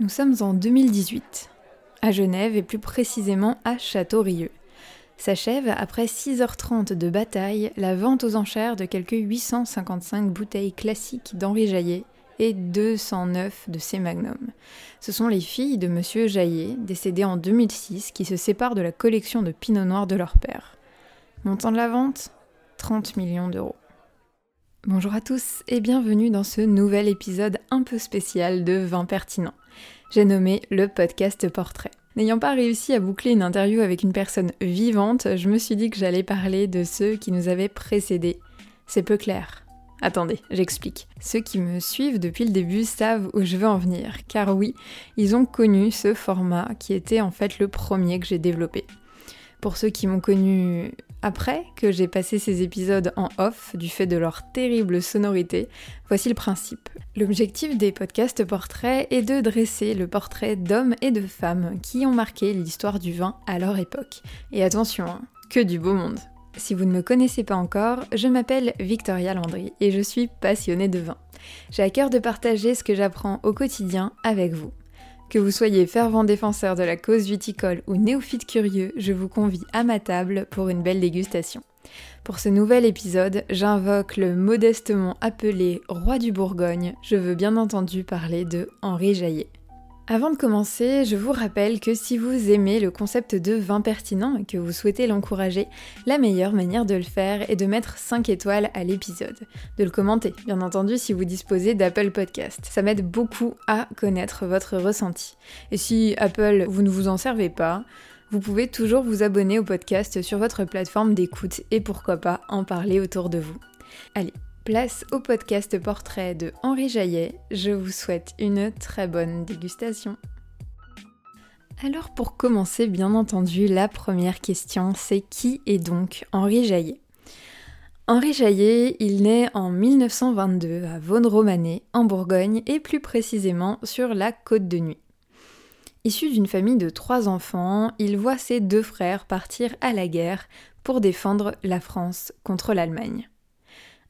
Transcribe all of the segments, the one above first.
Nous sommes en 2018, à Genève et plus précisément à Château-Rieux. S'achève, après 6h30 de bataille, la vente aux enchères de quelques 855 bouteilles classiques d'Henri Jaillet et 209 de ses magnums. Ce sont les filles de Monsieur Jaillet, décédé en 2006, qui se séparent de la collection de Pinot Noir de leur père. Montant de la vente 30 millions d'euros. Bonjour à tous et bienvenue dans ce nouvel épisode un peu spécial de Vin pertinent. J'ai nommé le podcast portrait. N'ayant pas réussi à boucler une interview avec une personne vivante, je me suis dit que j'allais parler de ceux qui nous avaient précédés. C'est peu clair. Attendez, j'explique. Ceux qui me suivent depuis le début savent où je veux en venir, car oui, ils ont connu ce format qui était en fait le premier que j'ai développé. Pour ceux qui m'ont connu après que j'ai passé ces épisodes en off du fait de leur terrible sonorité, voici le principe. L'objectif des podcasts portraits est de dresser le portrait d'hommes et de femmes qui ont marqué l'histoire du vin à leur époque. Et attention, hein, que du beau monde. Si vous ne me connaissez pas encore, je m'appelle Victoria Landry et je suis passionnée de vin. J'ai à cœur de partager ce que j'apprends au quotidien avec vous. Que vous soyez fervent défenseur de la cause viticole ou néophyte curieux, je vous convie à ma table pour une belle dégustation. Pour ce nouvel épisode, j'invoque le modestement appelé roi du Bourgogne. Je veux bien entendu parler de Henri Jaillet. Avant de commencer, je vous rappelle que si vous aimez le concept de vin pertinent et que vous souhaitez l'encourager, la meilleure manière de le faire est de mettre 5 étoiles à l'épisode, de le commenter, bien entendu si vous disposez d'Apple Podcast. Ça m'aide beaucoup à connaître votre ressenti. Et si Apple, vous ne vous en servez pas, vous pouvez toujours vous abonner au podcast sur votre plateforme d'écoute et pourquoi pas en parler autour de vous. Allez, Place au podcast portrait de Henri Jaillet. Je vous souhaite une très bonne dégustation. Alors pour commencer, bien entendu, la première question, c'est qui est donc Henri Jaillet? Henri Jaillet, il naît en 1922 à Vaune-Romanée, en Bourgogne, et plus précisément sur la Côte de Nuit. Issu d'une famille de trois enfants, il voit ses deux frères partir à la guerre pour défendre la France contre l'Allemagne.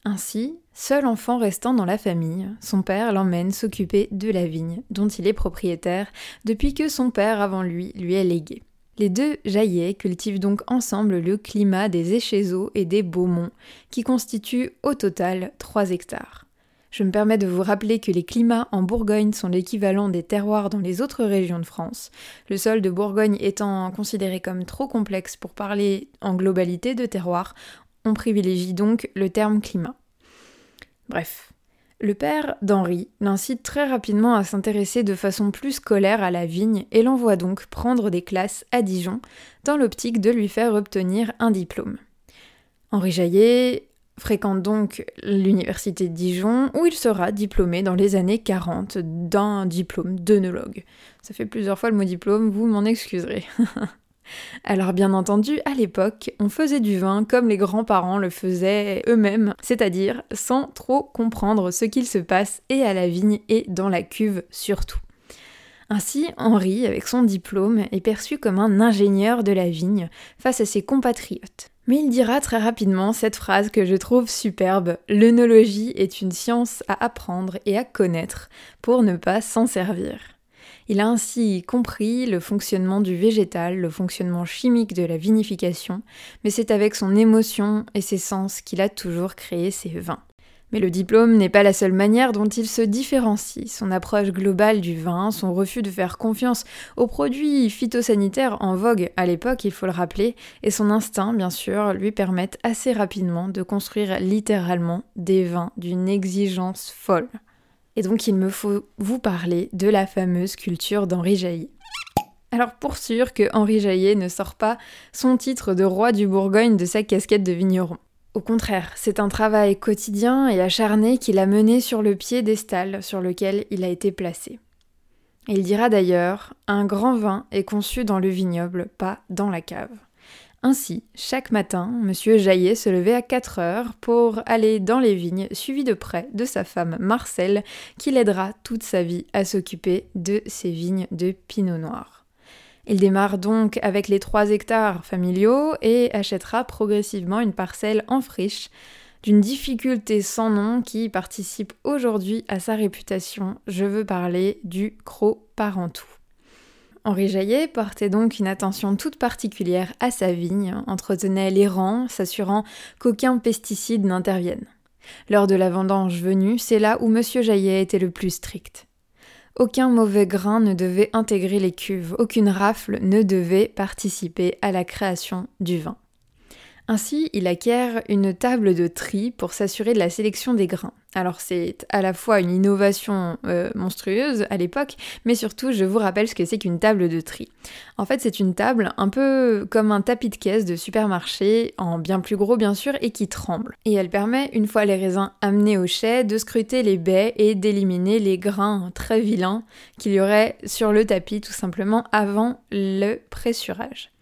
Ainsi, seul enfant restant dans la famille, son père l'emmène s'occuper de la vigne, dont il est propriétaire depuis que son père avant lui lui est légué. Les deux jaillets cultivent donc ensemble le climat des Échezeaux et des Beaumonts, qui constituent au total 3 hectares. Je me permets de vous rappeler que les climats en Bourgogne sont l'équivalent des terroirs dans les autres régions de France, le sol de Bourgogne étant considéré comme trop complexe pour parler en globalité de terroir, on privilégie donc le terme climat. Bref, le père d'Henri l'incite très rapidement à s'intéresser de façon plus scolaire à la vigne et l'envoie donc prendre des classes à Dijon dans l'optique de lui faire obtenir un diplôme. Henri Jaillet fréquente donc l'université de Dijon où il sera diplômé dans les années 40 d'un diplôme d'œnologue. Ça fait plusieurs fois le mot diplôme, vous m'en excuserez. Alors bien entendu, à l'époque, on faisait du vin comme les grands-parents le faisaient eux-mêmes, c'est-à-dire sans trop comprendre ce qu'il se passe et à la vigne et dans la cuve surtout. Ainsi, Henri, avec son diplôme, est perçu comme un ingénieur de la vigne face à ses compatriotes. Mais il dira très rapidement cette phrase que je trouve superbe L'œnologie est une science à apprendre et à connaître pour ne pas s'en servir. Il a ainsi compris le fonctionnement du végétal, le fonctionnement chimique de la vinification, mais c'est avec son émotion et ses sens qu'il a toujours créé ses vins. Mais le diplôme n'est pas la seule manière dont il se différencie. Son approche globale du vin, son refus de faire confiance aux produits phytosanitaires en vogue à l'époque, il faut le rappeler, et son instinct, bien sûr, lui permettent assez rapidement de construire littéralement des vins d'une exigence folle. Et donc il me faut vous parler de la fameuse culture d'Henri Jaillet. Alors pour sûr que Henri Jaillet ne sort pas son titre de roi du Bourgogne de sa casquette de vigneron. Au contraire, c'est un travail quotidien et acharné qu'il a mené sur le pied des stalles sur lequel il a été placé. Il dira d'ailleurs Un grand vin est conçu dans le vignoble, pas dans la cave. Ainsi, chaque matin, M. Jaillet se levait à 4 heures pour aller dans les vignes, suivi de près de sa femme Marcel, qui l'aidera toute sa vie à s'occuper de ses vignes de pinot noir. Il démarre donc avec les 3 hectares familiaux et achètera progressivement une parcelle en friche d'une difficulté sans nom qui participe aujourd'hui à sa réputation. Je veux parler du croc parentou. Henri Jaillet portait donc une attention toute particulière à sa vigne, entretenait les rangs, s'assurant qu'aucun pesticide n'intervienne. Lors de la vendange venue, c'est là où M. Jaillet était le plus strict. Aucun mauvais grain ne devait intégrer les cuves, aucune rafle ne devait participer à la création du vin. Ainsi, il acquiert une table de tri pour s'assurer de la sélection des grains. Alors c'est à la fois une innovation euh, monstrueuse à l'époque, mais surtout je vous rappelle ce que c'est qu'une table de tri. En fait c'est une table un peu comme un tapis de caisse de supermarché, en bien plus gros bien sûr, et qui tremble. Et elle permet, une fois les raisins amenés au chai, de scruter les baies et d'éliminer les grains très vilains qu'il y aurait sur le tapis tout simplement avant le pressurage.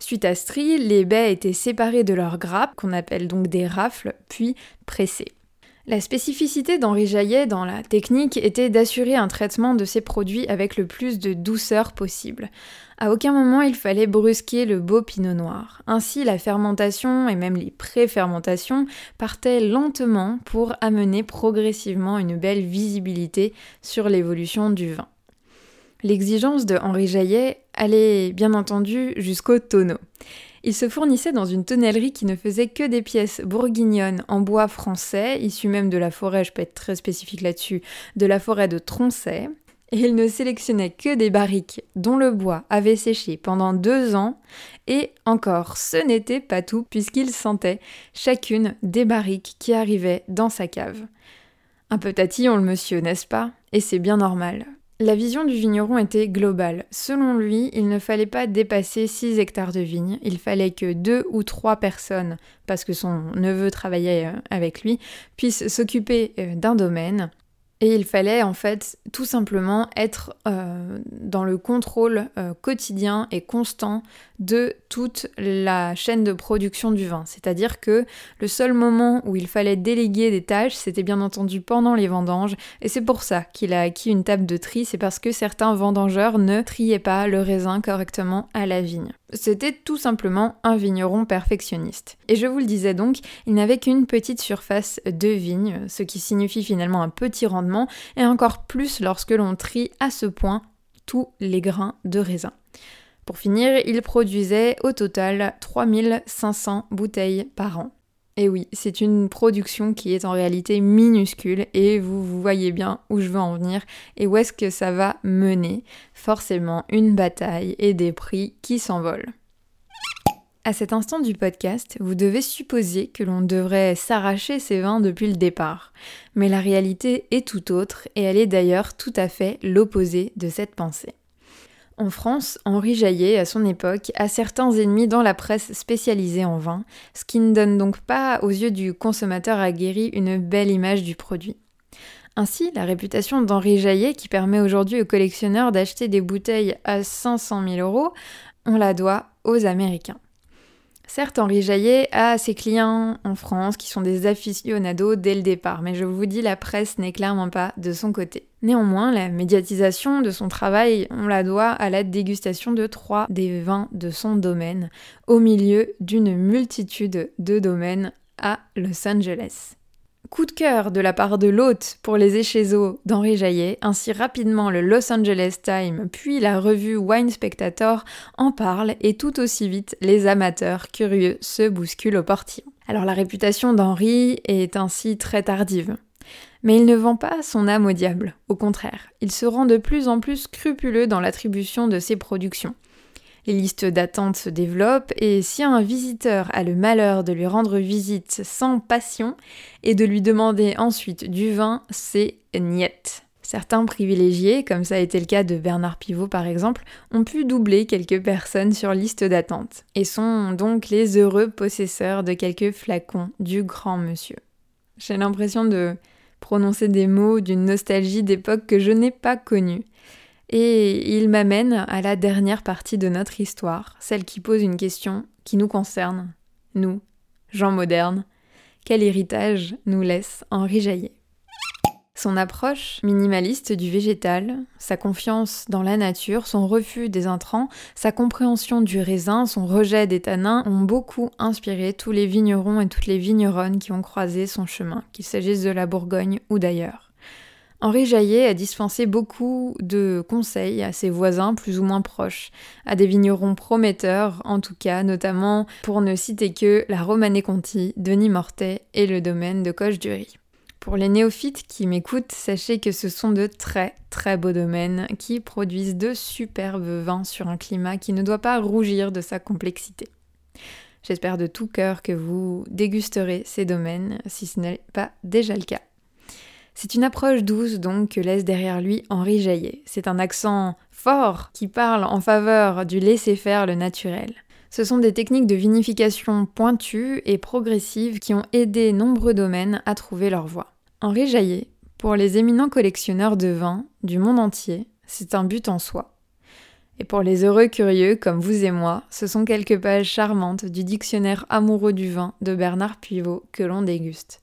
Suite à ce les baies étaient séparées de leurs grappes, qu'on appelle donc des rafles, puis pressées. La spécificité d'Henri Jaillet dans la technique était d'assurer un traitement de ces produits avec le plus de douceur possible. À aucun moment il fallait brusquer le beau pinot noir. Ainsi, la fermentation et même les pré-fermentations partaient lentement pour amener progressivement une belle visibilité sur l'évolution du vin. L'exigence de Henri Jaillet allait bien entendu jusqu'au tonneau. Il se fournissait dans une tonnellerie qui ne faisait que des pièces bourguignonnes en bois français, issues même de la forêt, je peux être très spécifique là-dessus, de la forêt de Troncet. Et il ne sélectionnait que des barriques dont le bois avait séché pendant deux ans, et encore, ce n'était pas tout, puisqu'il sentait chacune des barriques qui arrivaient dans sa cave. Un peu tatillon le monsieur, n'est-ce pas? Et c'est bien normal. La vision du vigneron était globale. Selon lui, il ne fallait pas dépasser 6 hectares de vignes, il fallait que deux ou trois personnes, parce que son neveu travaillait euh, avec lui, puissent s'occuper euh, d'un domaine, et il fallait en fait tout simplement être euh, dans le contrôle euh, quotidien et constant de toute la chaîne de production du vin. C'est-à-dire que le seul moment où il fallait déléguer des tâches, c'était bien entendu pendant les vendanges. Et c'est pour ça qu'il a acquis une table de tri, c'est parce que certains vendangeurs ne triaient pas le raisin correctement à la vigne. C'était tout simplement un vigneron perfectionniste. Et je vous le disais donc, il n'avait qu'une petite surface de vigne, ce qui signifie finalement un petit rendement, et encore plus lorsque l'on trie à ce point tous les grains de raisin. Pour finir, il produisait au total 3500 bouteilles par an. Et oui, c'est une production qui est en réalité minuscule et vous, voyez bien où je veux en venir et où est-ce que ça va mener. Forcément une bataille et des prix qui s'envolent. À cet instant du podcast, vous devez supposer que l'on devrait s'arracher ces vins depuis le départ. Mais la réalité est tout autre et elle est d'ailleurs tout à fait l'opposé de cette pensée. En France, Henri Jaillet, à son époque, a certains ennemis dans la presse spécialisée en vin, ce qui ne donne donc pas aux yeux du consommateur aguerri une belle image du produit. Ainsi, la réputation d'Henri Jaillet, qui permet aujourd'hui aux collectionneurs d'acheter des bouteilles à 500 000 euros, on la doit aux Américains. Certes, Henri Jaillet a ses clients en France qui sont des aficionados dès le départ, mais je vous dis, la presse n'est clairement pas de son côté. Néanmoins, la médiatisation de son travail, on la doit à la dégustation de trois des vins de son domaine, au milieu d'une multitude de domaines à Los Angeles. Coup de cœur de la part de l'hôte pour les échezeaux d'Henri Jaillet, ainsi rapidement le Los Angeles Times puis la revue Wine Spectator en parlent et tout aussi vite les amateurs curieux se bousculent au portillon. Alors la réputation d'Henri est ainsi très tardive. Mais il ne vend pas son âme au diable, au contraire, il se rend de plus en plus scrupuleux dans l'attribution de ses productions. Les listes d'attente se développent et si un visiteur a le malheur de lui rendre visite sans passion et de lui demander ensuite du vin, c'est niet. Certains privilégiés, comme ça a été le cas de Bernard Pivot par exemple, ont pu doubler quelques personnes sur liste d'attente et sont donc les heureux possesseurs de quelques flacons du grand monsieur. J'ai l'impression de prononcer des mots d'une nostalgie d'époque que je n'ai pas connue. Et il m'amène à la dernière partie de notre histoire, celle qui pose une question qui nous concerne, nous, gens modernes. Quel héritage nous laisse Henri Jaillet Son approche minimaliste du végétal, sa confiance dans la nature, son refus des intrants, sa compréhension du raisin, son rejet des tanins ont beaucoup inspiré tous les vignerons et toutes les vigneronnes qui ont croisé son chemin, qu'il s'agisse de la Bourgogne ou d'ailleurs. Henri Jaillet a dispensé beaucoup de conseils à ses voisins plus ou moins proches, à des vignerons prometteurs en tout cas, notamment pour ne citer que la Romanée Conti, Denis Mortet et le domaine de Coche-du-Riz. Pour les néophytes qui m'écoutent, sachez que ce sont de très très beaux domaines qui produisent de superbes vins sur un climat qui ne doit pas rougir de sa complexité. J'espère de tout cœur que vous dégusterez ces domaines si ce n'est pas déjà le cas. C'est une approche douce donc que laisse derrière lui Henri Jaillet. C'est un accent fort qui parle en faveur du laisser-faire le naturel. Ce sont des techniques de vinification pointues et progressives qui ont aidé nombreux domaines à trouver leur voie. Henri Jaillet, pour les éminents collectionneurs de vins du monde entier, c'est un but en soi. Et pour les heureux curieux comme vous et moi, ce sont quelques pages charmantes du dictionnaire amoureux du vin de Bernard Pivot que l'on déguste.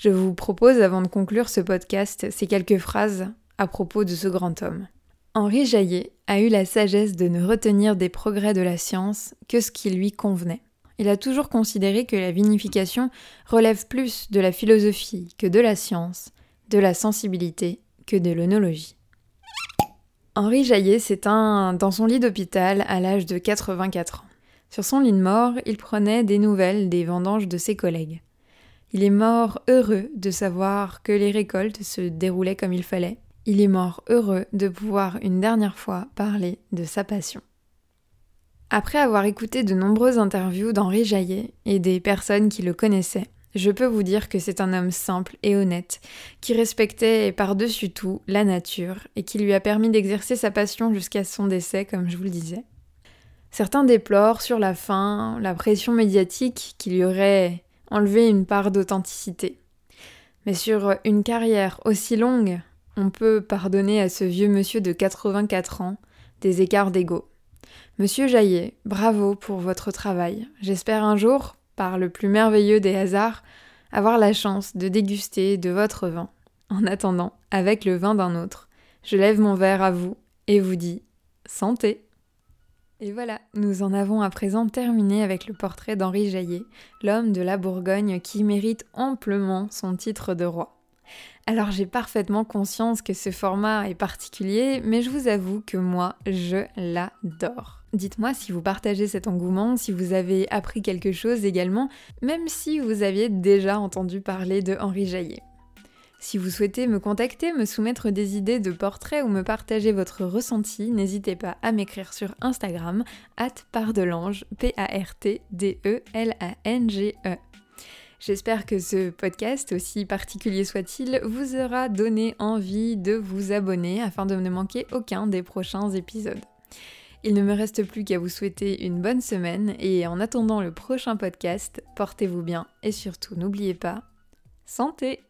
Je vous propose, avant de conclure ce podcast, ces quelques phrases à propos de ce grand homme. Henri Jaillet a eu la sagesse de ne retenir des progrès de la science que ce qui lui convenait. Il a toujours considéré que la vinification relève plus de la philosophie que de la science, de la sensibilité que de l'œnologie. Henri Jaillet s'éteint dans son lit d'hôpital à l'âge de 84 ans. Sur son lit de mort, il prenait des nouvelles des vendanges de ses collègues. Il est mort heureux de savoir que les récoltes se déroulaient comme il fallait, il est mort heureux de pouvoir une dernière fois parler de sa passion. Après avoir écouté de nombreuses interviews d'Henri Jaillet et des personnes qui le connaissaient, je peux vous dire que c'est un homme simple et honnête, qui respectait par-dessus tout la nature et qui lui a permis d'exercer sa passion jusqu'à son décès, comme je vous le disais. Certains déplorent sur la fin la pression médiatique qui lui aurait enlevé une part d'authenticité. Mais sur une carrière aussi longue, on peut pardonner à ce vieux monsieur de 84 ans des écarts d'ego. Monsieur Jaillet, bravo pour votre travail. J'espère un jour, par le plus merveilleux des hasards, avoir la chance de déguster de votre vin. En attendant, avec le vin d'un autre, je lève mon verre à vous et vous dis santé. Et voilà, nous en avons à présent terminé avec le portrait d'Henri Jaillet, l'homme de la Bourgogne qui mérite amplement son titre de roi. Alors j'ai parfaitement conscience que ce format est particulier, mais je vous avoue que moi, je l'adore. Dites-moi si vous partagez cet engouement, si vous avez appris quelque chose également, même si vous aviez déjà entendu parler de Henri Jaillet. Si vous souhaitez me contacter, me soumettre des idées de portraits ou me partager votre ressenti, n'hésitez pas à m'écrire sur Instagram, at pardelange, P-A-R-T-D-E-L-A-N-G-E. J'espère que ce podcast, aussi particulier soit-il, vous aura donné envie de vous abonner afin de ne manquer aucun des prochains épisodes. Il ne me reste plus qu'à vous souhaiter une bonne semaine et en attendant le prochain podcast, portez-vous bien et surtout n'oubliez pas, santé